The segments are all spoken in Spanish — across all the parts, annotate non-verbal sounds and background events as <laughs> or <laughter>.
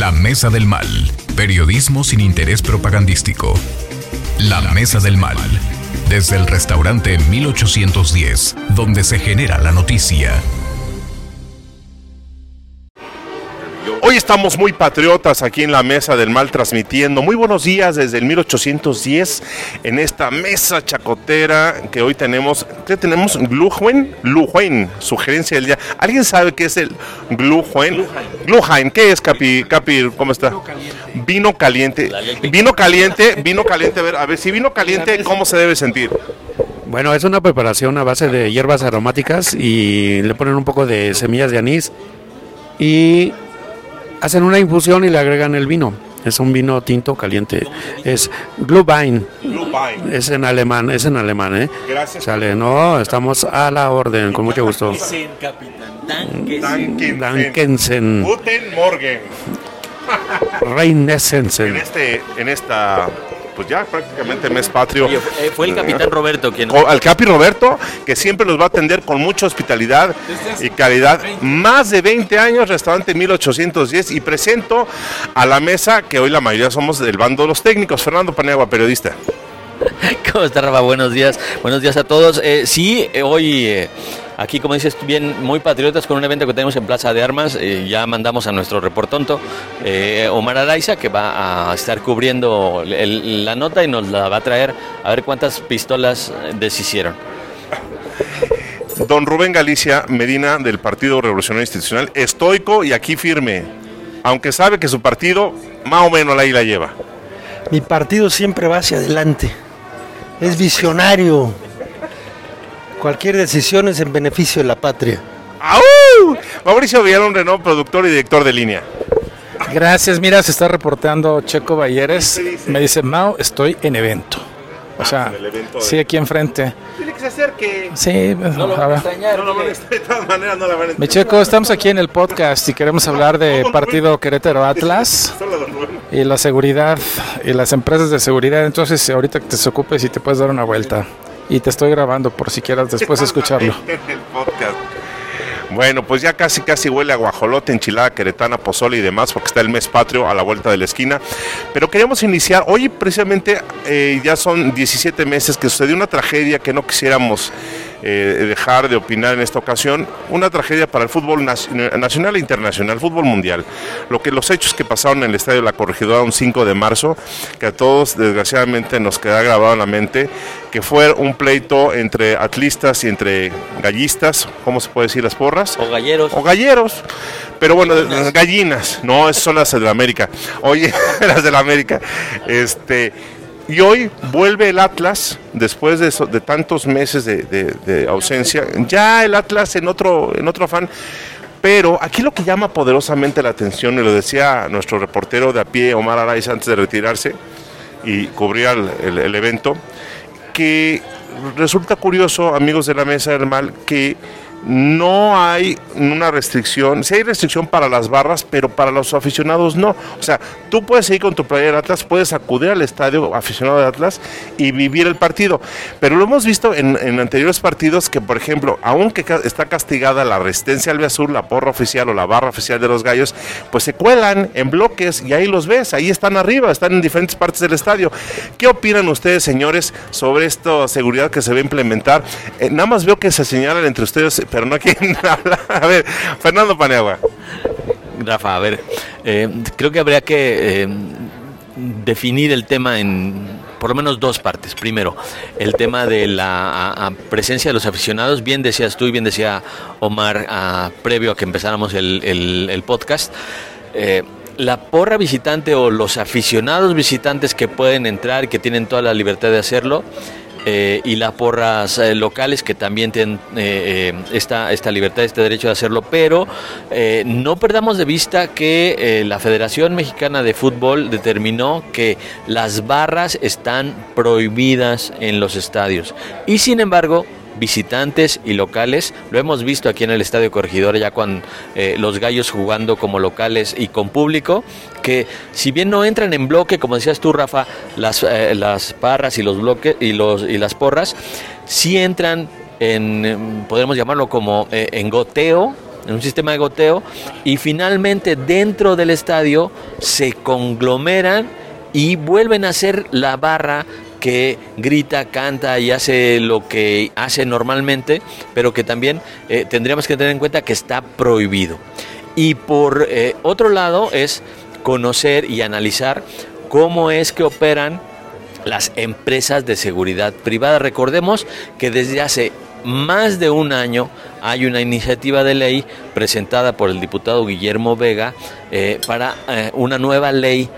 La Mesa del Mal. Periodismo sin interés propagandístico. La Mesa del Mal. Desde el restaurante 1810, donde se genera la noticia. Hoy estamos muy patriotas aquí en la Mesa del Mal transmitiendo. Muy buenos días desde el 1810 en esta mesa chacotera que hoy tenemos. ¿Qué tenemos? Glujuen. Glujuen, sugerencia del día. ¿Alguien sabe qué es el Glujuen? Glujuen. ¿Qué es, Capi? Capi, ¿cómo está? Vino caliente. Vino caliente, vino caliente. A ver, a ver, si vino caliente, ¿cómo se debe sentir? Bueno, es una preparación a base de hierbas aromáticas y le ponen un poco de semillas de anís y hacen una infusión y le agregan el vino. Es un vino tinto caliente. Es Glühwein. Glühwein. Es en alemán, es en alemán, ¿eh? Gracias. Sale, no, estamos a la orden, con mucho gusto. Danken. Dankensen, Guten Morgen. En Reinessensen. este, en esta, pues ya prácticamente mes patrio. Oye, eh, fue el capitán Roberto quien... Al Capi Roberto, que siempre los va a atender con mucha hospitalidad y calidad. Más de 20 años, restaurante 1810. Y presento a la mesa, que hoy la mayoría somos del bando de los técnicos. Fernando Paniagua, periodista. <laughs> ¿Cómo está, Rafa? Buenos días. Buenos días a todos. Eh, sí, eh, hoy eh, aquí, como dices, bien, muy patriotas con un evento que tenemos en Plaza de Armas. Eh, ya mandamos a nuestro reportonto, eh, Omar Araiza, que va a estar cubriendo el- la nota y nos la va a traer a ver cuántas pistolas deshicieron. Don Rubén Galicia Medina, del Partido Revolucionario Institucional, estoico y aquí firme. Aunque sabe que su partido más o menos ahí la lleva. Mi partido siempre va hacia adelante. Es visionario. Cualquier decisión es en beneficio de la patria. ¡Au! Mauricio Villalón Renault, productor y director de línea. Gracias, mira, se está reporteando Checo Bayeres. Me dice, Mao, estoy en evento. O sea, evento de- sí, aquí enfrente. Tiene que se acerque. Sí, pues, a ver. No lo van a de todas maneras no la van a Mi Checo, estamos aquí en el podcast y queremos hablar de <laughs> partido Querétaro Atlas <laughs> y la seguridad y las empresas de seguridad. Entonces, ahorita que te desocupes y te puedes dar una vuelta. Y te estoy grabando por si quieras después <laughs> escucharlo. Podcast. Bueno, pues ya casi casi huele a guajolote, enchilada queretana, pozole y demás, porque está el mes patrio a la vuelta de la esquina. Pero queríamos iniciar, hoy precisamente eh, ya son 17 meses que sucedió una tragedia que no quisiéramos eh, dejar de opinar en esta ocasión, una tragedia para el fútbol nac- nacional e internacional, fútbol mundial. Lo que los hechos que pasaron en el estadio de la Corregidora un 5 de marzo, que a todos desgraciadamente nos queda grabado en la mente, que fue un pleito entre atlistas y entre gallistas, ¿cómo se puede decir las porras? O galleros. O galleros. Pero bueno, de- gallinas, no, son las de la América. Oye, <laughs> las de la América. Este, y hoy vuelve el Atlas, después de, tantos meses de, ausencia, ya el Atlas en otro, en otro afán. Pero aquí lo que llama poderosamente la atención, y lo decía nuestro reportero de a pie, Omar Araiz, antes de retirarse y cubrir el- el evento, que resulta curioso, amigos de la Mesa del Mal, que no hay una restricción, sí hay restricción para las barras, pero para los aficionados no. O sea, tú puedes ir con tu playera de Atlas, puedes acudir al estadio aficionado de Atlas y vivir el partido. Pero lo hemos visto en, anteriores partidos que, por ejemplo, aunque está castigada la resistencia albiazul, la porra oficial o la barra oficial de los gallos, pues se cuelan en bloques y ahí los ves, ahí están arriba, están en diferentes partes del estadio. ¿Qué opinan ustedes, señores, sobre esta seguridad que se va a implementar? Eh, nada más veo que se señalan entre ustedes, pero no quieren <laughs> hablar. A ver, Fernando Paneagua. Rafa, a ver, eh, creo que habría que eh, definir el tema en por lo menos dos partes. Primero, el tema de la presencia de los aficionados. Bien decías tú y bien decía Omar previo a que empezáramos el, el- el podcast. Eh, la porra visitante o los aficionados visitantes que pueden entrar, que tienen toda la libertad de hacerlo, eh, y las porras eh, locales que también tienen eh, esta, esta libertad, este derecho de hacerlo, pero no perdamos de vista que la Federación Mexicana de Fútbol determinó que las barras están prohibidas en los estadios. Y sin embargo visitantes y locales. Lo hemos visto aquí en el Estadio Corregidora ya con eh, los gallos jugando como locales y con público, que si bien no entran en bloque, como decías tú, Rafa, las, eh, las parras y los bloques y, los, y las porras, sí entran en, em, podemos llamarlo como eh, en goteo, en un sistema de goteo, y finalmente dentro del estadio se conglomeran y vuelven a ser la barra que grita, canta y hace lo que hace normalmente, pero que también eh, tendríamos que tener en cuenta que está prohibido. Y por eh, otro lado es conocer y analizar cómo es que operan las empresas de seguridad privada. Recordemos que desde hace más de un año hay una iniciativa de ley presentada por el diputado Guillermo Vega eh, para una nueva ley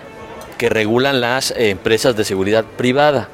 que regulan las empresas de seguridad privada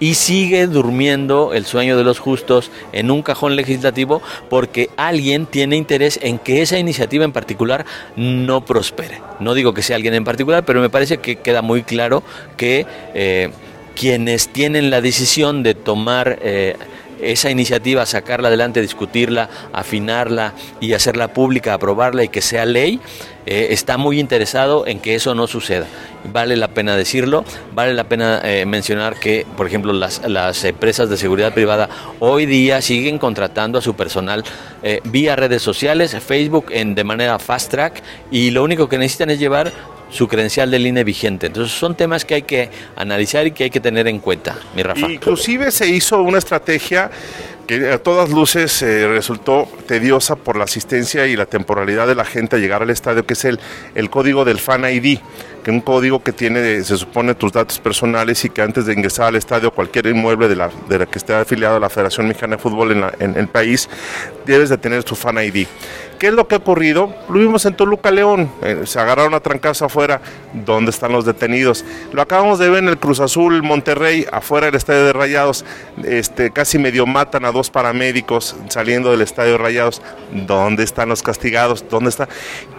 y sigue durmiendo el sueño de los justos en un cajón legislativo porque alguien tiene interés en que esa iniciativa en particular no prospere. No digo que sea alguien en particular, pero me parece que queda muy claro que eh, quienes tienen la decisión de tomar... Eh, esa iniciativa, sacarla adelante, discutirla, afinarla y hacerla pública, aprobarla y que sea ley, eh, está muy interesado en que eso no suceda. Vale la pena decirlo, vale la pena eh, mencionar que, por ejemplo, las, las, empresas de seguridad privada hoy día siguen contratando a su personal eh, vía redes sociales, Facebook en, de manera fast track y lo único que necesitan es llevar su credencial de línea vigente. Entonces son temas que hay que analizar y que hay que tener en cuenta, mi Rafa. Inclusive se hizo una estrategia que a todas luces eh, resultó tediosa por la asistencia y la temporalidad de la gente a llegar al estadio, que es el, el código del Fan ID, que es un código que tiene, se supone, tus datos personales y que antes de ingresar al estadio, cualquier inmueble de la, de la que esté afiliado a la Federación Mexicana de Fútbol en, en el país, debes de tener tu Fan ID. ¿Qué es lo que ha ocurrido? Lo vimos en Toluca León, eh, se agarraron a trancazo afuera, ¿dónde están los detenidos? Lo acabamos de ver en el Cruz Azul Monterrey, afuera del estadio de Rayados, este, casi medio matan a dos paramédicos saliendo del estadio Rayados, ¿dónde están los castigados? ¿Dónde está?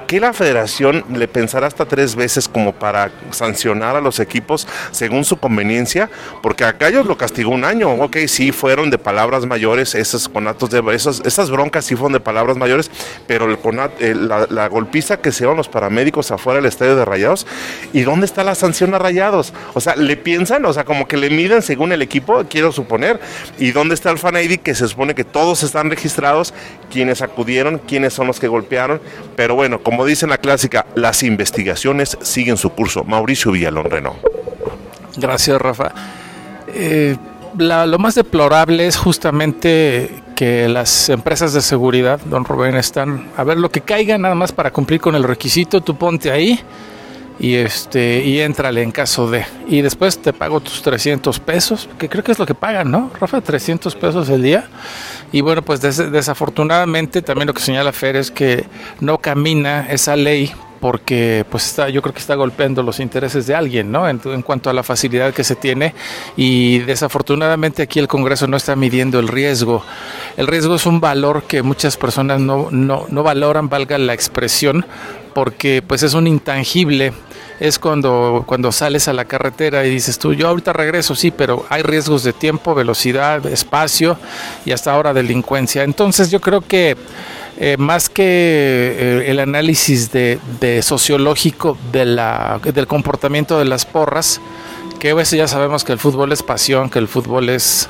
¿Qué la federación le pensará hasta tres veces como para sancionar a los equipos según su conveniencia? Porque acá ellos lo castigó un año, ok, sí fueron de palabras mayores, esos conatos de esos, esas broncas sí fueron de palabras mayores, pero el conat, la, la, golpiza que se dieron los paramédicos afuera del estadio de Rayados, ¿y dónde está la sanción a Rayados? O sea, le piensan, o sea, como que le miden según el equipo, quiero suponer, y dónde está el fan ID que se supone que todos están registrados, quienes acudieron, quiénes son los que golpearon, pero bueno, como como dice la clásica, las investigaciones siguen su curso. Mauricio Villalón Reno. Gracias, Rafa. Eh, la, lo más deplorable es justamente que las empresas de seguridad, don Rubén, están a ver lo que caiga nada más para cumplir con el requisito, tú ponte ahí y este y éntrale en caso de y después te pago tus 300 pesos que creo que es lo que pagan no Rafa 300 pesos el día y bueno pues des desafortunadamente también lo que señala Fer es que no camina esa ley porque pues está, yo creo que está golpeando los intereses de alguien, ¿no? En, en, cuanto a la facilidad que se tiene y desafortunadamente aquí el Congreso no está midiendo el riesgo. El riesgo es un valor que muchas personas no, no, no valoran, valga la expresión, porque pues es un intangible es cuando, cuando sales a la carretera y dices tú, yo ahorita regreso, sí, pero hay riesgos de tiempo, velocidad, espacio y hasta ahora delincuencia. Entonces yo creo que eh, más que eh, el análisis de, sociológico de la, del comportamiento de las porras, que a veces ya sabemos que el fútbol es pasión, que el fútbol es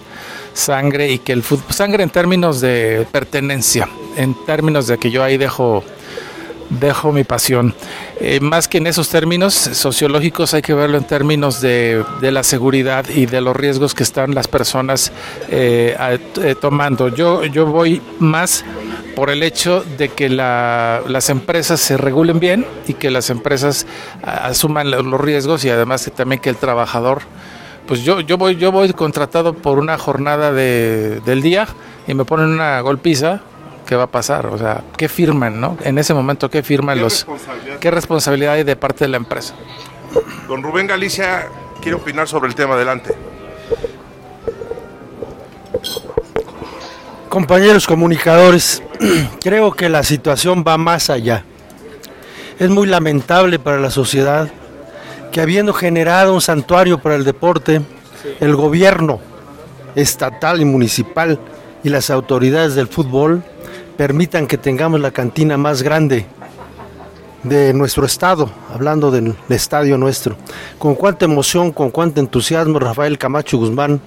sangre y que el fútbol, sangre en términos de pertenencia, en términos de que yo ahí dejo dejo mi pasión. Eh, más que en esos términos sociológicos hay que verlo en términos de, de la seguridad y de los riesgos que están las personas eh, eh, tomando. Yo, yo voy más por el hecho de que la, las empresas se regulen bien y que las empresas asuman los riesgos y además también que el trabajador pues yo, yo voy yo voy contratado por una jornada de, del día y me ponen una golpiza qué va a pasar, o sea, qué firman, ¿no? En ese momento, qué firman ¿Qué los, responsabilidad? qué responsabilidad hay de parte de la empresa. Don Rubén Galicia quiere opinar sobre el tema. Adelante. Compañeros comunicadores, <clears throat> creo que la situación va más allá. Es muy lamentable para la sociedad que habiendo generado un santuario para el deporte, el gobierno estatal y municipal y las autoridades del fútbol permitan que tengamos la cantina más grande de nuestro estado, hablando del estadio nuestro. Con cuánta emoción, con cuánto entusiasmo Rafael Camacho Guzmán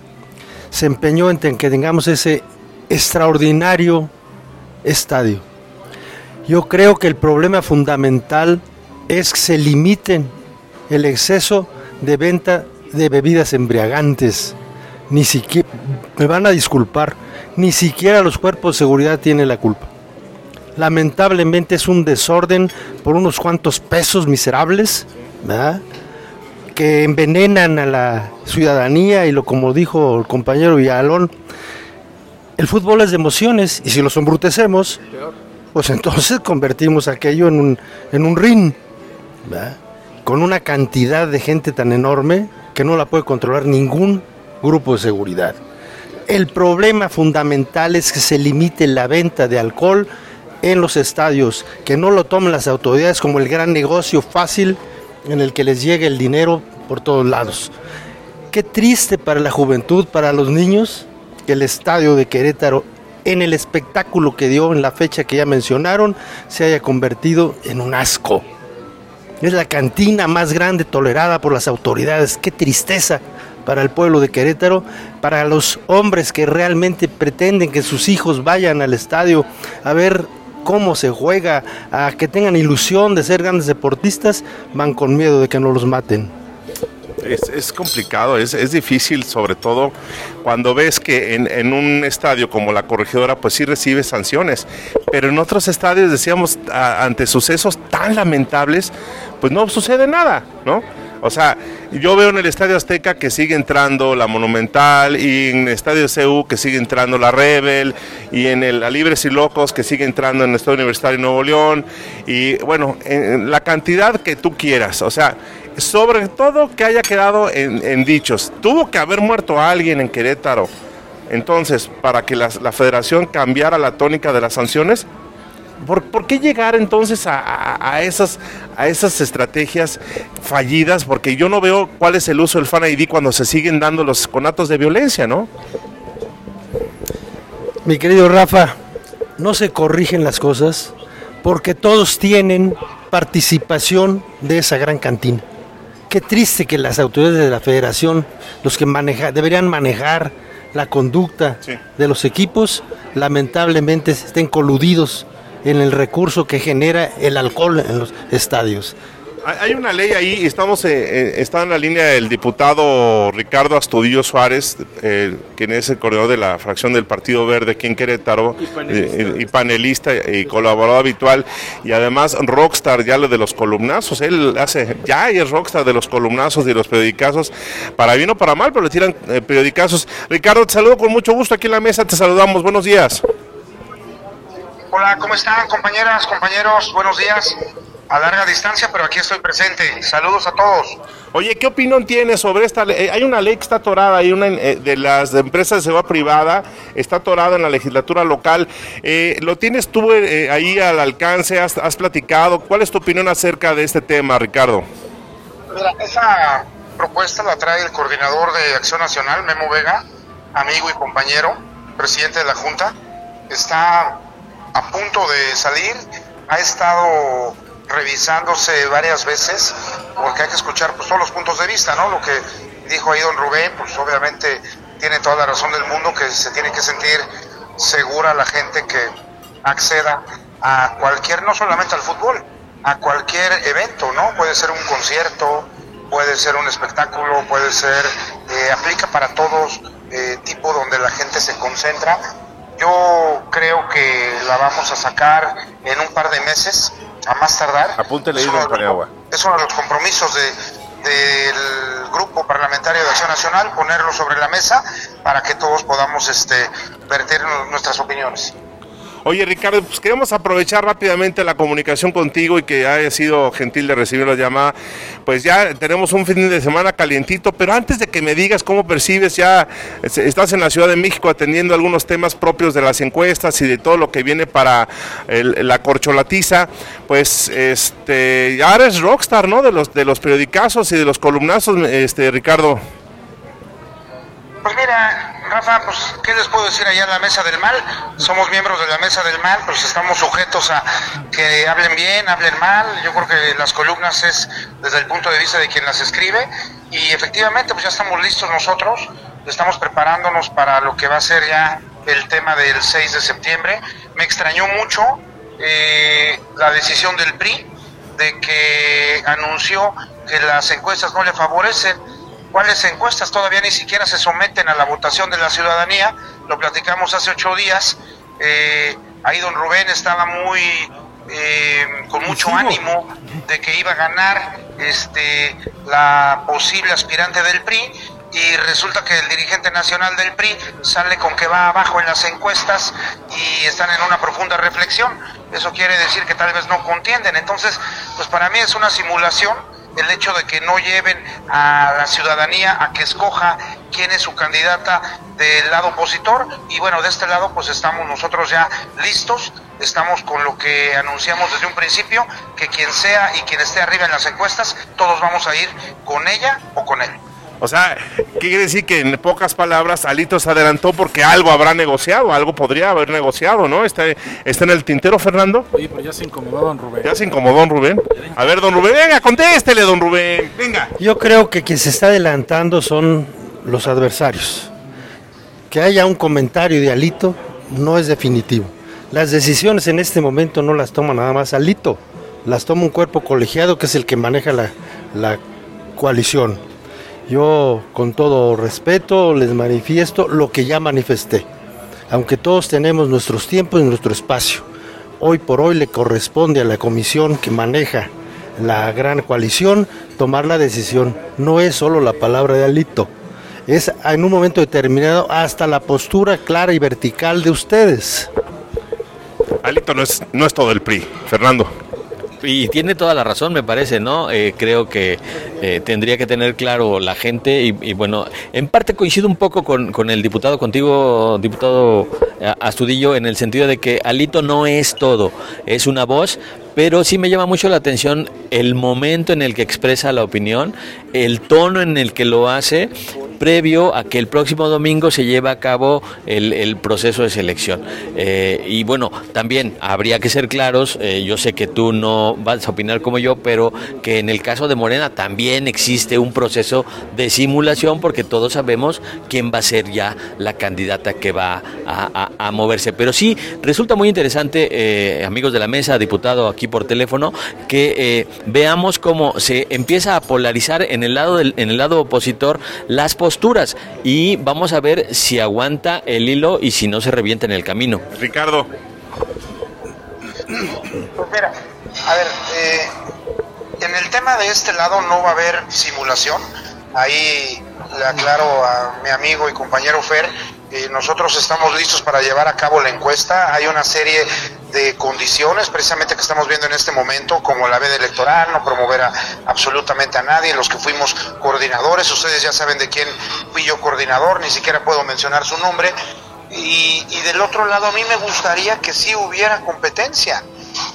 se empeñó en que tengamos ese extraordinario estadio. Yo creo que el problema fundamental es que se limiten el exceso de venta de bebidas embriagantes. Ni siquiera, me van a disculpar, ni siquiera los cuerpos de seguridad tienen la culpa. Lamentablemente es un desorden por unos cuantos pesos miserables, ¿verdad? que envenenan a la ciudadanía y lo como dijo el compañero Villalón, el fútbol es de emociones y si los embrutecemos, pues entonces <laughs> convertimos aquello en un, en un ring, ¿verdad? con una cantidad de gente tan enorme que no la puede controlar ningún grupo de seguridad. El problema fundamental es que se limite la venta de alcohol en los estadios, que no lo tomen las autoridades como el gran negocio fácil en el que les llegue el dinero por todos lados. Qué triste para la juventud, para los niños, que el estadio de Querétaro, en el espectáculo que dio en la fecha que ya mencionaron, se haya convertido en un asco. Es la cantina más grande tolerada por las autoridades. Qué tristeza para el pueblo de Querétaro, para los hombres que realmente pretenden que sus hijos vayan al estadio a ver cómo se juega, a que tengan ilusión de ser grandes deportistas, van con miedo de que no los maten. Es, complicado, es, difícil, sobre todo cuando ves que en, un estadio como la corregidora, pues sí recibe sanciones, pero en otros estadios, decíamos, ante sucesos tan lamentables, pues no sucede nada, ¿no? O sea, yo veo en el Estadio Azteca que sigue entrando la Monumental y en el Estadio CU que sigue entrando la Rebel y en el a Libres y Locos que sigue entrando en el Estadio Universitario Nuevo León y bueno, en la cantidad que tú quieras. O sea, sobre todo que haya quedado en, dichos. Tuvo que haber muerto alguien en Querétaro. Entonces, para que la, la federación cambiara la tónica de las sanciones, ¿Por, ¿Por, qué llegar entonces a, a, a, esas, a esas estrategias fallidas? Porque yo no veo cuál es el uso del Fan ID cuando se siguen dando los conatos de violencia, ¿no? Mi querido Rafa, no se corrigen las cosas porque todos tienen participación de esa gran cantina. Qué triste que las autoridades de la federación, los que maneja, deberían manejar la conducta sí. de los equipos, lamentablemente estén coludidos en el recurso que genera el alcohol en los estadios. Hay una ley ahí, estamos eh, está en la línea del diputado Ricardo Astudillo Suárez, eh, quien es el coordinador de la fracción del Partido Verde aquí en Querétaro, y panelista, eh, y, panelista y colaborador habitual, y además rockstar ya lo de los columnazos, él hace, ya es rockstar de los columnazos y los periodicazos, para bien o para mal, pero le tiran eh, periodicazos. Ricardo, te saludo con mucho gusto aquí en la mesa, te saludamos, buenos días. Hola, ¿cómo están compañeras, compañeros? Buenos días. A larga distancia, pero aquí estoy presente. Saludos a todos. Oye, ¿qué opinión tienes sobre esta ley? Hay una ley que está atorada, hay una de las empresas de seguridad privada, está atorada en la legislatura local. Eh, ¿Lo tienes tú eh, ahí al alcance? Has, ¿Has, platicado? ¿Cuál es tu opinión acerca de este tema, Ricardo? Mira, esa propuesta la trae el coordinador de Acción Nacional, Memo Vega, amigo y compañero, presidente de la Junta. Está a punto de salir, ha estado revisándose varias veces, porque hay que escuchar pues, todos los puntos de vista, ¿no? Lo que dijo ahí don Rubén, pues obviamente tiene toda la razón del mundo, que se tiene que sentir segura la gente que acceda a cualquier, no solamente al fútbol, a cualquier evento, ¿no? Puede ser un concierto, puede ser un espectáculo, puede ser, eh, aplica para todos eh, tipo donde la gente se concentra. Yo creo que la vamos a sacar en un par de meses, a más tardar. Apúntele ahí, don Paniagua. Es uno de los compromisos de, del Grupo Parlamentario de Acción Nacional, ponerlo sobre la mesa para que todos podamos este, verter nuestras opiniones. Oye, Ricardo, pues queremos aprovechar rápidamente la comunicación contigo y que haya sido gentil de recibir la llamada. Pues ya tenemos un fin de semana calientito, pero antes de que me digas cómo percibes, ya estás en la Ciudad de México atendiendo algunos temas propios de las encuestas y de todo lo que viene para el, la corcholatiza, pues este, ya eres rockstar, ¿no? De los, de los periodicazos y de los columnazos, este, Ricardo. Pues mira, Rafa, pues, ¿qué les puedo decir allá en la mesa del mal? Somos miembros de la mesa del mal, pues estamos sujetos a que hablen bien, hablen mal. Yo creo que las columnas es desde el punto de vista de quien las escribe. Y efectivamente, pues ya estamos listos nosotros, estamos preparándonos para lo que va a ser ya el tema del 6 de septiembre. Me extrañó mucho eh, la decisión del PRI de que anunció que las encuestas no le favorecen. ¿Cuáles encuestas? Todavía ni siquiera se someten a la votación de la ciudadanía. Lo platicamos hace ocho días. Eh, ahí don Rubén estaba muy eh, con mucho ánimo de que iba a ganar este la posible aspirante del PRI y resulta que el dirigente nacional del PRI sale con que va abajo en las encuestas y están en una profunda reflexión. Eso quiere decir que tal vez no contienden. Entonces, pues para mí es una simulación el hecho de que no lleven a la ciudadanía a que escoja quién es su candidata del lado opositor y bueno, de este lado pues estamos nosotros ya listos, estamos con lo que anunciamos desde un principio, que quien sea y quien esté arriba en las encuestas, todos vamos a ir con ella o con él. O sea, ¿qué quiere decir que en pocas palabras Alito se adelantó porque algo habrá negociado, algo podría haber negociado, ¿no? Está, está en el tintero, Fernando. Oye, pero ya se incomodó don Rubén. Ya se incomodó don Rubén. A ver, don Rubén, venga, contéstele, don Rubén. Venga. Yo creo que quien se está adelantando son los adversarios. Que haya un comentario de Alito no es definitivo. Las decisiones en este momento no las toma nada más Alito, las toma un cuerpo colegiado que es el que maneja la, la coalición. Yo con todo respeto les manifiesto lo que ya manifesté. Aunque todos tenemos nuestros tiempos y nuestro espacio, hoy por hoy le corresponde a la comisión que maneja la gran coalición tomar la decisión. No es solo la palabra de Alito, es en un momento determinado hasta la postura clara y vertical de ustedes. Alito no es, no es todo el PRI, Fernando. Y tiene toda la razón, me parece, ¿no? Eh, creo que eh, tendría que tener claro la gente y, y, bueno, en parte coincido un poco con, con el diputado, contigo, diputado eh, Astudillo, en el sentido de que Alito no es todo, es una voz, pero sí me llama mucho la atención el momento en el que expresa la opinión, el tono en el que lo hace previo a que el próximo domingo se lleve a cabo el, el proceso de selección. Eh, y bueno, también habría que ser claros, eh, yo sé que tú no vas a opinar como yo, pero que en el caso de Morena también existe un proceso de simulación porque todos sabemos quién va a ser ya la candidata que va a, a, moverse. Pero sí, resulta muy interesante, eh, amigos de la mesa, diputado aquí por teléfono, que veamos cómo se empieza a polarizar en el lado del, en el lado opositor las posturas y vamos a ver si aguanta el hilo y si no se revienta en el camino. Ricardo. Pues mira, a ver, eh, en el tema de este lado no va a haber simulación. Ahí le aclaro a mi amigo y compañero Fer, eh, nosotros estamos listos para llevar a cabo la encuesta. Hay una serie de condiciones precisamente que estamos viendo en este momento, como la veda electoral, no promover a absolutamente a nadie, los que fuimos coordinadores, ustedes ya saben de quién fui yo coordinador, ni siquiera puedo mencionar su nombre. Y, y del otro lado a mí me gustaría que sí hubiera competencia.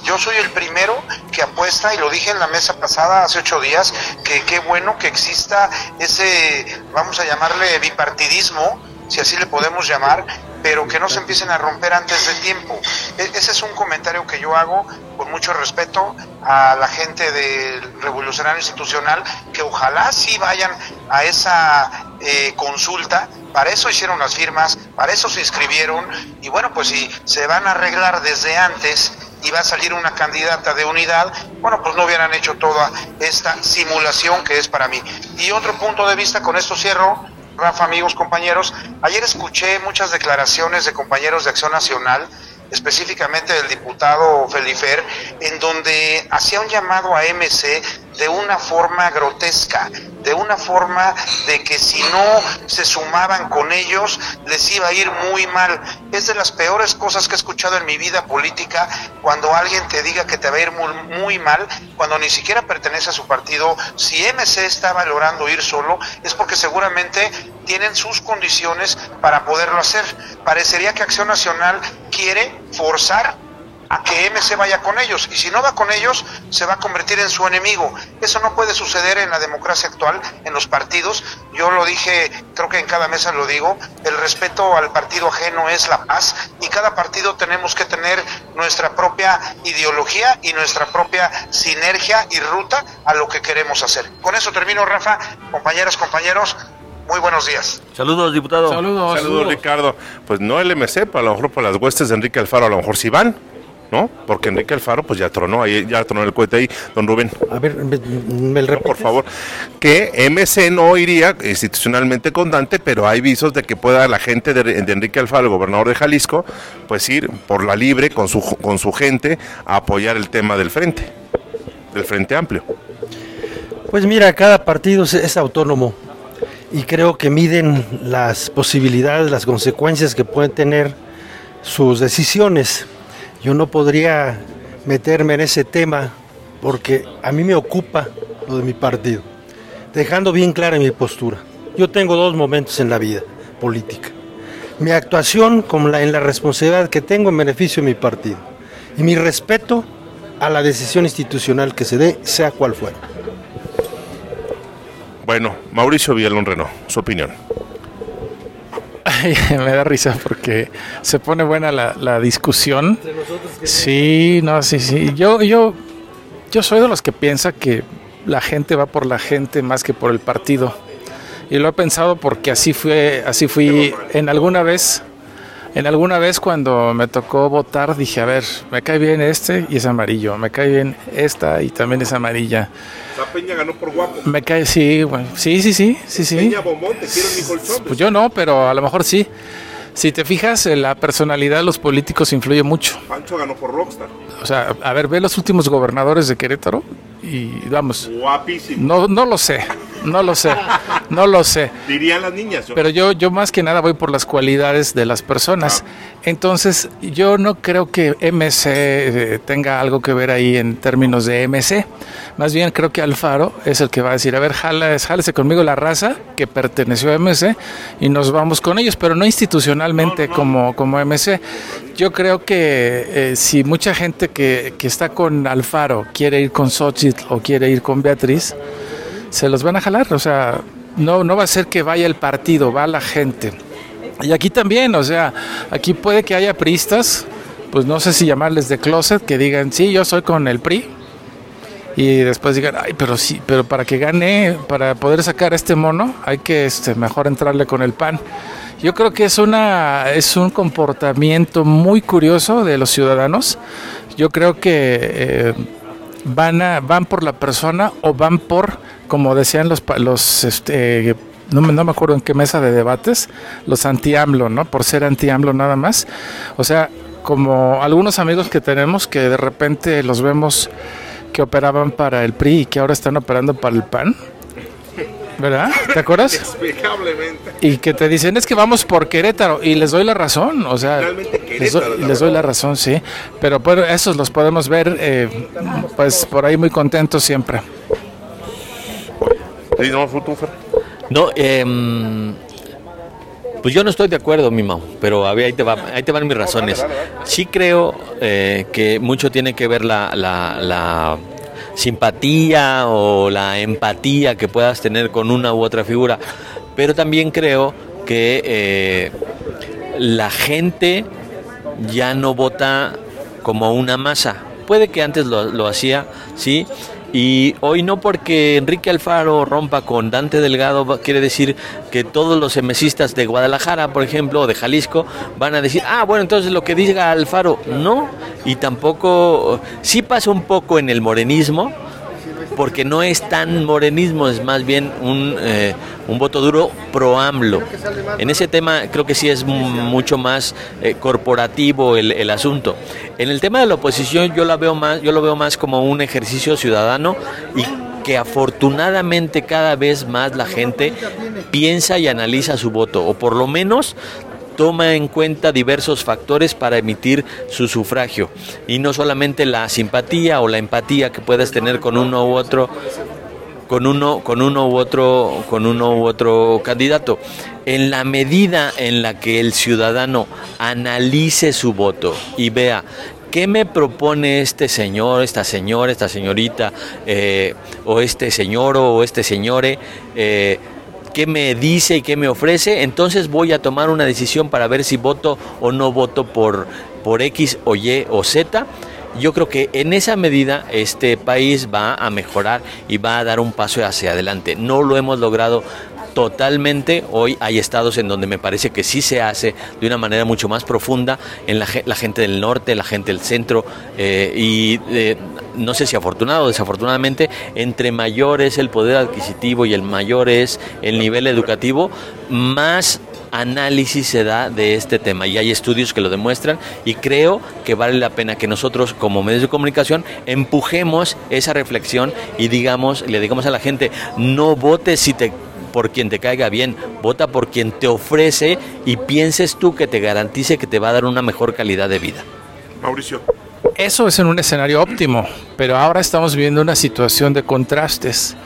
Yo soy el primero que apuesta, y lo dije en la mesa pasada hace ocho días, que qué bueno que exista ese, vamos a llamarle bipartidismo, si así le podemos llamar, pero que no se empiecen a romper antes de tiempo. E ese es un comentario que yo hago con mucho respeto a la gente del Revolucionario Institucional, que ojalá sí vayan a esa eh, consulta, para eso hicieron las firmas, para eso se inscribieron, y bueno, pues si se van a arreglar desde antes y va a salir una candidata de unidad, bueno, pues no hubieran hecho toda esta simulación que es para mí. Y otro punto de vista, con esto cierro, Rafa, amigos, compañeros, ayer escuché muchas declaraciones de compañeros de Acción Nacional, específicamente del diputado Felifer, en donde hacía un llamado a MC de una forma grotesca, de una forma de que si no se sumaban con ellos les iba a ir muy mal. Es de las peores cosas que he escuchado en mi vida política cuando alguien te diga que te va a ir muy, muy mal, cuando ni siquiera pertenece a su partido. Si MC está valorando ir solo, es porque seguramente tienen sus condiciones para poderlo hacer. Parecería que Acción Nacional quiere forzar a que MC vaya con ellos y si no va con ellos se va a convertir en su enemigo. Eso no puede suceder en la democracia actual, en los partidos. Yo lo dije, creo que en cada mesa lo digo, el respeto al partido ajeno es la paz y cada partido tenemos que tener nuestra propia ideología y nuestra propia sinergia y ruta a lo que queremos hacer. Con eso termino, Rafa, compañeras, compañeros. Muy buenos días. Saludos, diputado. Saludos, saludos, Ricardo. Pues no el MC, pero a lo mejor por las huestes de Enrique Alfaro, a lo mejor sí van. ¿No? Porque Enrique Alfaro pues ya tronó ahí, ya tronó el cohete ahí, don Rubén. A ver, me, me No, por favor, que MC no iría institucionalmente con Dante, pero hay visos de que pueda la gente de, de Enrique Alfaro, el gobernador de Jalisco, pues ir por la libre con su, con su gente a apoyar el tema del frente, del frente amplio. Pues mira, cada partido es, es autónomo y creo que miden las posibilidades, las consecuencias que pueden tener sus decisiones. Yo no podría meterme en ese tema porque a mí me ocupa lo de mi partido, dejando bien clara mi postura. Yo tengo dos momentos en la vida política. Mi actuación la, en la responsabilidad que tengo en beneficio de mi partido y mi respeto a la decisión institucional que se dé, sea cual fuera. Bueno, Mauricio Villalón Renault, su opinión. <laughs> Me da risa porque se pone buena la, la discusión. Sí, no, sí, sí. Yo, yo, yo soy de los que piensa que la gente va por la gente más que por el partido. Y lo he pensado porque así fue, así fui en alguna vez, en alguna vez cuando me tocó votar dije, a ver, me cae bien este y es amarillo, me cae bien esta y también es amarilla. La Peña ganó por guapo. Me cae, sí, bueno, sí, sí, sí, sí, sí. Bomón, te quiero mi colchón. Pues yo no, pero a lo mejor sí. Si te fijas, la personalidad de los políticos influye mucho. Pancho ganó por Rockstar. O sea, a ver, ve los últimos gobernadores de Querétaro y vamos, Guapísimo. no, no lo sé, no lo sé, no lo sé. Dirían las niñas. yo- Pero yo, yo más que nada voy por las cualidades de las personas. Entonces, yo no creo que MC eh, tenga algo que ver ahí en términos de MC. Más bien creo que Alfaro es el que va a decir, a ver, jala, jálese conmigo la raza que perteneció a MC y nos vamos con ellos, pero no institucionalmente Como, como MC. Yo creo que eh, si mucha gente que, que está con Alfaro quiere ir con Xochitl o quiere ir con Beatriz, se los van a jalar, o sea, no, no va a ser que vaya el partido, va la gente. Y aquí también, o sea, aquí puede que haya priistas, pues no sé si llamarles de closet, que digan, sí, yo soy con el PRI, y después digan, ay, pero sí, pero para que gane, para poder sacar este mono, hay que este, mejor entrarle con el PAN. Yo creo que es una es un comportamiento muy curioso de los ciudadanos. Yo creo que eh, van a, van por la persona o van por, como decían los los este, no me, no me acuerdo en qué mesa de debates, los anti-AMLO, ¿no? Por ser anti-AMLO nada más. O sea, como algunos amigos que tenemos que de repente los vemos que operaban para el PRI y que ahora están operando para el PAN. ¿Verdad? ¿Te acuerdas? Explicablemente. Y que te dicen, es que vamos por Querétaro. Y les doy la razón, o sea, les doy, les doy la razón, sí. Pero bueno, esos los podemos ver, eh, pues por ahí muy contentos siempre. Sí, no, tú, tú, Fer. No, em, pues yo no estoy de acuerdo, mi Mau, pero a ver, ahí te, va, ahí te van mis razones. Sí creo eh, que mucho tiene que ver la, la- la simpatía o la empatía que puedas tener con una u otra figura, pero también creo que eh, la gente ya no vota como una masa. Puede que antes lo, lo hacía, sí, y hoy no porque Enrique Alfaro rompa con Dante Delgado quiere decir que todos los emesistas de Guadalajara, por ejemplo, o de Jalisco, van a decir, ah, bueno, entonces lo que diga Alfaro, no, y tampoco, sí pasa un poco en el morenismo, porque no es tan morenismo, es más bien un, eh, un voto duro pro AMLO. En ese tema creo que sí es mu- mucho más eh, corporativo el, el asunto. En el tema de la oposición yo la veo más, yo lo veo más como un ejercicio ciudadano y que afortunadamente cada vez más la gente piensa y analiza su voto, o por lo menos toma en cuenta diversos factores para emitir su sufragio y no solamente la simpatía o la empatía que puedas tener con uno u otro con uno con uno u otro con uno u otro candidato en la medida en la que el ciudadano analice su voto y vea ¿Qué me propone este señor, esta señora, esta señorita, eh, o este señor o este señore? eh, qué me dice y qué me ofrece, entonces voy a tomar una decisión para ver si voto o no voto por, por X o Y o Z. Yo creo que en esa medida este país va a mejorar y va a dar un paso hacia adelante. No lo hemos logrado totalmente. Hoy hay estados en donde me parece que sí se hace de una manera mucho más profunda en la, gente del norte, la gente del centro eh, y eh, no sé si afortunado o desafortunadamente, entre mayor es el poder adquisitivo y el mayor es el nivel educativo, más análisis se da de este tema y hay estudios que lo demuestran y creo que vale la pena que nosotros como medios de comunicación empujemos esa reflexión y digamos, le digamos a la gente, no votes si te por quien te caiga bien, vota por quien te ofrece y pienses tú que te garantice que te va a dar una mejor calidad de vida. Mauricio. Eso es en un escenario óptimo, pero ahora estamos viviendo una situación de contrastes.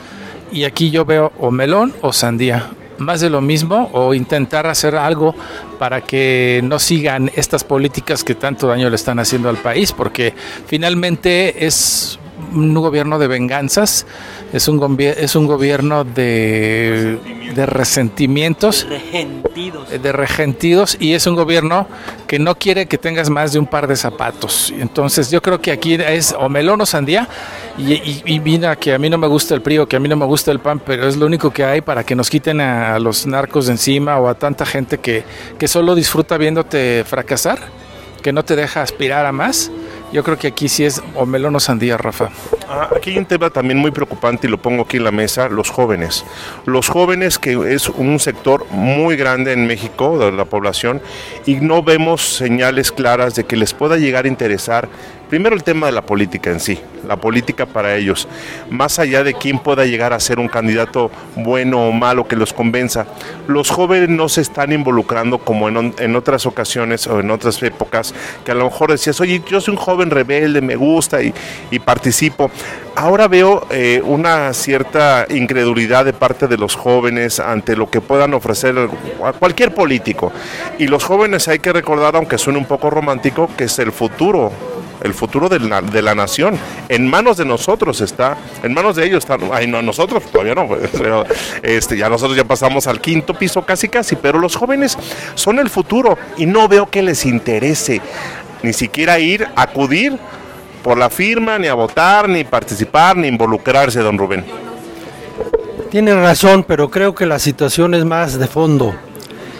Y aquí yo veo o melón o sandía más de lo mismo o intentar hacer algo para que no sigan estas políticas que tanto daño le están haciendo al país, porque finalmente es un gobierno de venganzas, es un, es un gobierno de, de resentimientos, de regentidos, y es un gobierno que no quiere que tengas más de un par de zapatos. Entonces yo creo que aquí es o melón o sandía, y, y, mira que a mí no me gusta el PRI o que a mí no me gusta el PAN, pero es lo único que hay para que nos quiten a los narcos de encima o a tanta gente que, que solo disfruta viéndote fracasar, que no te deja aspirar a más. Yo creo que aquí sí es o melón o sandía, Rafa. Ah, aquí hay un tema también muy preocupante y lo pongo aquí en la mesa, los jóvenes. Los jóvenes que es un sector muy grande en México de la población y no vemos señales claras de que les pueda llegar a interesar Primero el tema de la política en sí, la política para ellos, más allá de quién pueda llegar a ser un candidato bueno o malo que los convenza, los jóvenes no se están involucrando como en, otras ocasiones o en otras épocas, que a lo mejor decías, oye, yo soy un joven rebelde, me gusta y, participo. Ahora veo eh, una cierta incredulidad de parte de los jóvenes ante lo que puedan ofrecer a cualquier político. Y los jóvenes hay que recordar, aunque suene un poco romántico, que es el futuro el futuro de la, de la, nación. En manos de nosotros está, en manos de ellos está, ay no, nosotros todavía no, <laughs> este, ya nosotros ya pasamos al quinto piso casi casi, pero los jóvenes son el futuro y no veo que les interese ni siquiera ir, acudir por la firma, ni a votar, ni participar, ni involucrarse, don Rubén. Tiene razón, pero creo que la situación es más de fondo.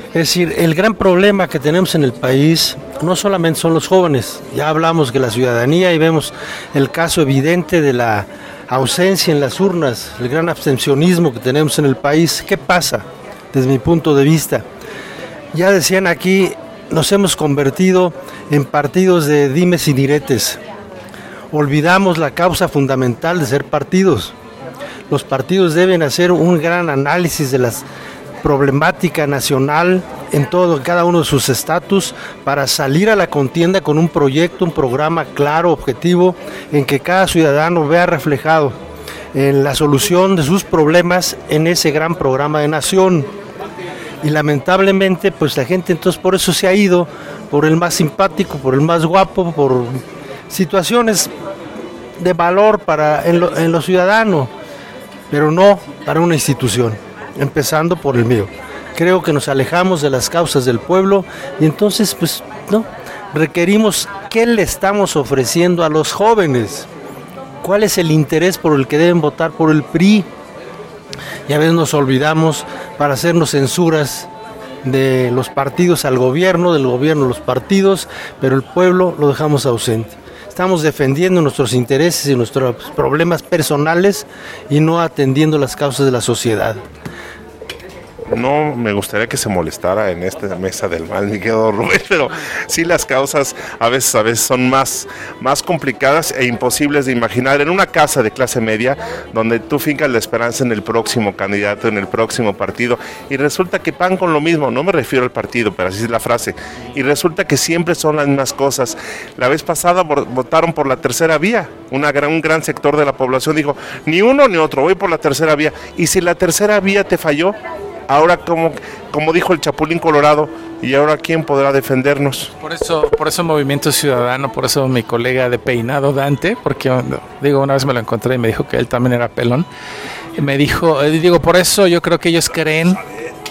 Es decir, el gran problema que tenemos en el país no solamente son los jóvenes, ya hablamos de la ciudadanía y vemos el caso evidente de la ausencia en las urnas, el gran abstencionismo que tenemos en el país. ¿Qué pasa desde mi punto de vista? Ya decían aquí, nos hemos convertido en partidos de dimes y diretes. Olvidamos la causa fundamental de ser partidos. Los partidos deben hacer un gran análisis de las problemática nacional en todo, cada uno de sus estatus para salir a la contienda con un proyecto, un programa claro, objetivo, en que cada ciudadano vea reflejado en la solución de sus problemas en ese gran programa de nación. Y lamentablemente, pues la gente entonces por eso se ha ido, por el más simpático, por el más guapo, por situaciones de valor para en lo, en lo ciudadano, pero no para una institución empezando por el mío. Creo que nos alejamos de las causas del pueblo y entonces, pues, no, requerimos qué le estamos ofreciendo a los jóvenes. ¿Cuál es el interés por el que deben votar por el PRI? Y a veces nos olvidamos para hacernos censuras de los partidos al gobierno, del gobierno a los partidos, pero el pueblo lo dejamos ausente. Estamos defendiendo nuestros intereses y nuestros problemas personales y no atendiendo las causas de la sociedad no me gustaría que se molestara en esta mesa del mal, mi querido Rubén, pero sí las causas a veces, a veces son más, más complicadas e imposibles de imaginar. En una casa de clase media, donde tú fincas la esperanza en el próximo candidato, en el próximo partido, y resulta que van con lo mismo, no me refiero al partido, pero así es la frase, y resulta que siempre son las mismas cosas. La vez pasada votaron por la tercera vía, una gran, un gran sector de la población dijo, ni uno ni otro, voy por la tercera vía, y si la tercera vía te falló, ahora como, como dijo el Chapulín Colorado, ¿y ahora quién podrá defendernos? Por eso, por eso Movimiento Ciudadano, por eso mi colega de peinado Dante, porque digo, una vez me lo encontré y me dijo que él también era pelón, y me dijo, eh, digo, por eso yo creo que ellos creen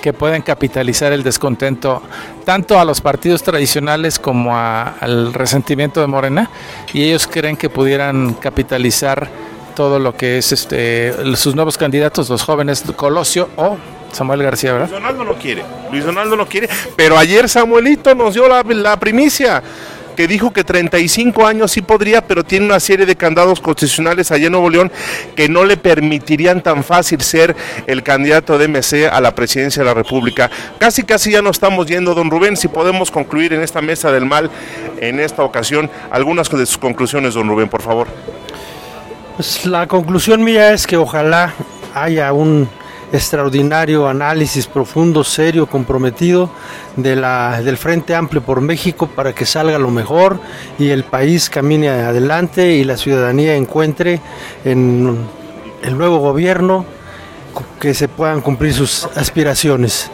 que pueden capitalizar el descontento tanto a los partidos tradicionales como al resentimiento de Morena y ellos creen que pudieran capitalizar todo lo que es este sus nuevos candidatos, los jóvenes Colosio o Samuel García, ¿verdad? Luis Donaldo no quiere, Luis Donaldo no quiere, pero ayer Samuelito nos dio la, la primicia que dijo que 35 años sí podría, pero tiene una serie de candados constitucionales allá en Nuevo León que no le permitirían tan fácil ser el candidato de MC a la presidencia de la República. Casi, casi ya no estamos yendo, don Rubén, si podemos concluir en esta mesa del mal, en esta ocasión, algunas de sus conclusiones, don Rubén, por favor. Pues la conclusión mía es que ojalá haya un extraordinario análisis profundo, serio, comprometido de la, del Frente Amplio por México para que salga lo mejor y el país camine adelante y la ciudadanía encuentre en el nuevo gobierno que se puedan cumplir sus aspiraciones.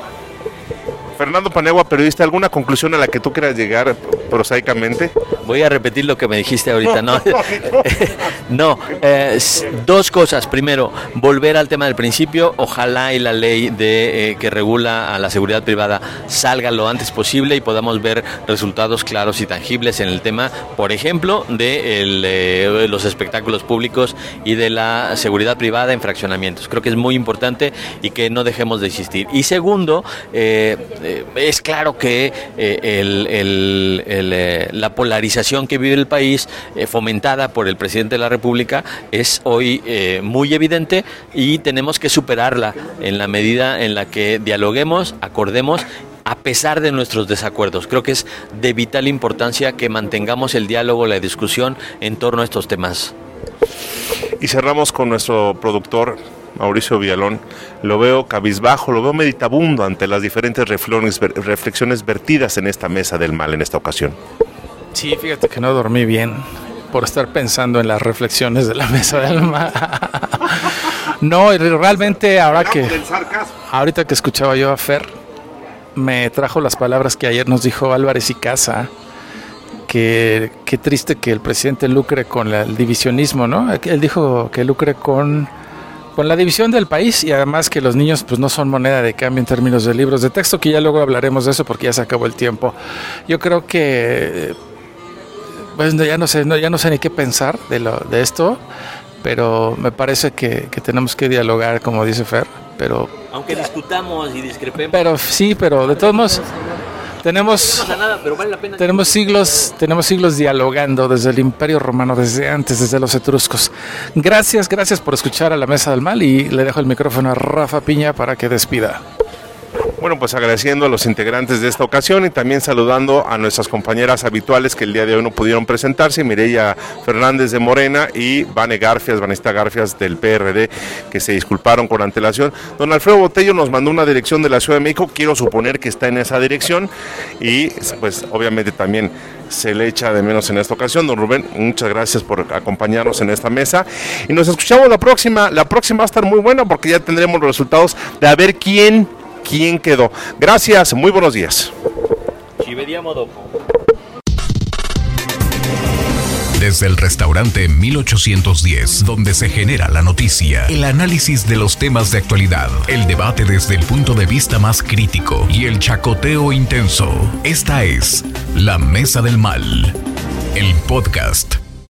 Fernando Panegua, periodista, ¿alguna conclusión a la que tú quieras llegar prosaicamente? Voy a repetir lo que me dijiste ahorita, ¿no? <laughs> <laughs> no, eh, dos cosas. Primero, volver al tema del principio. Ojalá y la ley de eh, que regula a la seguridad privada salga lo antes posible y podamos ver resultados claros y tangibles en el tema, por ejemplo, de eh, los espectáculos públicos y de la seguridad privada en fraccionamientos. Creo que es muy importante y que no dejemos de existir. Y segundo, es claro que la polarización que vive el país, fomentada por el presidente de la República, es hoy muy evidente y tenemos que superarla en la medida en la que dialoguemos, acordemos a pesar de nuestros desacuerdos. Creo que es de vital importancia que mantengamos el diálogo, la discusión en torno a estos temas. Y cerramos con nuestro productor Mauricio Villalón, lo veo cabizbajo, lo veo meditabundo ante las diferentes reflexiones vertidas en esta mesa del mal en esta ocasión. Sí, fíjate que no dormí bien por estar pensando en las reflexiones de la mesa del mal. <laughs> no, realmente ahora que ahorita que escuchaba yo a Fer, me trajo las palabras que ayer nos dijo Álvarez y Casa. Que qué triste que el presidente lucre con el divisionismo, ¿no? Él dijo que lucre con con la división del país y además que los niños pues no son moneda de cambio en términos de libros de texto, que ya luego hablaremos de eso porque ya se acabó el tiempo. Yo creo que pues ya no sé, ya no sé ni qué pensar de lo de esto, pero me parece que, que tenemos que dialogar, como dice Fer, pero aunque discutamos y discrepemos. Pero sí, pero de todos modos tenemos, tenemos siglos, tenemos siglos dialogando desde el Imperio Romano, desde antes, desde los etruscos. Gracias, gracias por escuchar a la Mesa del Mal y le dejo el micrófono a Rafa Piña para que despida. Bueno, pues agradeciendo a los integrantes de esta ocasión y también saludando a nuestras compañeras habituales que el día de hoy no pudieron presentarse, Mireya Fernández de Morena y Vane Garfias, Vanista Garfias del PRD, que se disculparon con antelación. Don Alfredo Botello nos mandó una dirección de la Ciudad de México, quiero suponer que está en esa dirección y pues obviamente también se le echa de menos en esta ocasión. Don Rubén, muchas gracias por acompañarnos en esta mesa. Y nos escuchamos la próxima. La próxima va a estar muy buena porque ya tendremos los resultados de a ver quién quién quedó. Gracias, muy buenos días. Desde el restaurante 1810, donde se genera la noticia, el análisis de los temas de actualidad, el debate desde el punto de vista más crítico y el chacoteo intenso. Esta es La Mesa del Mal, el podcast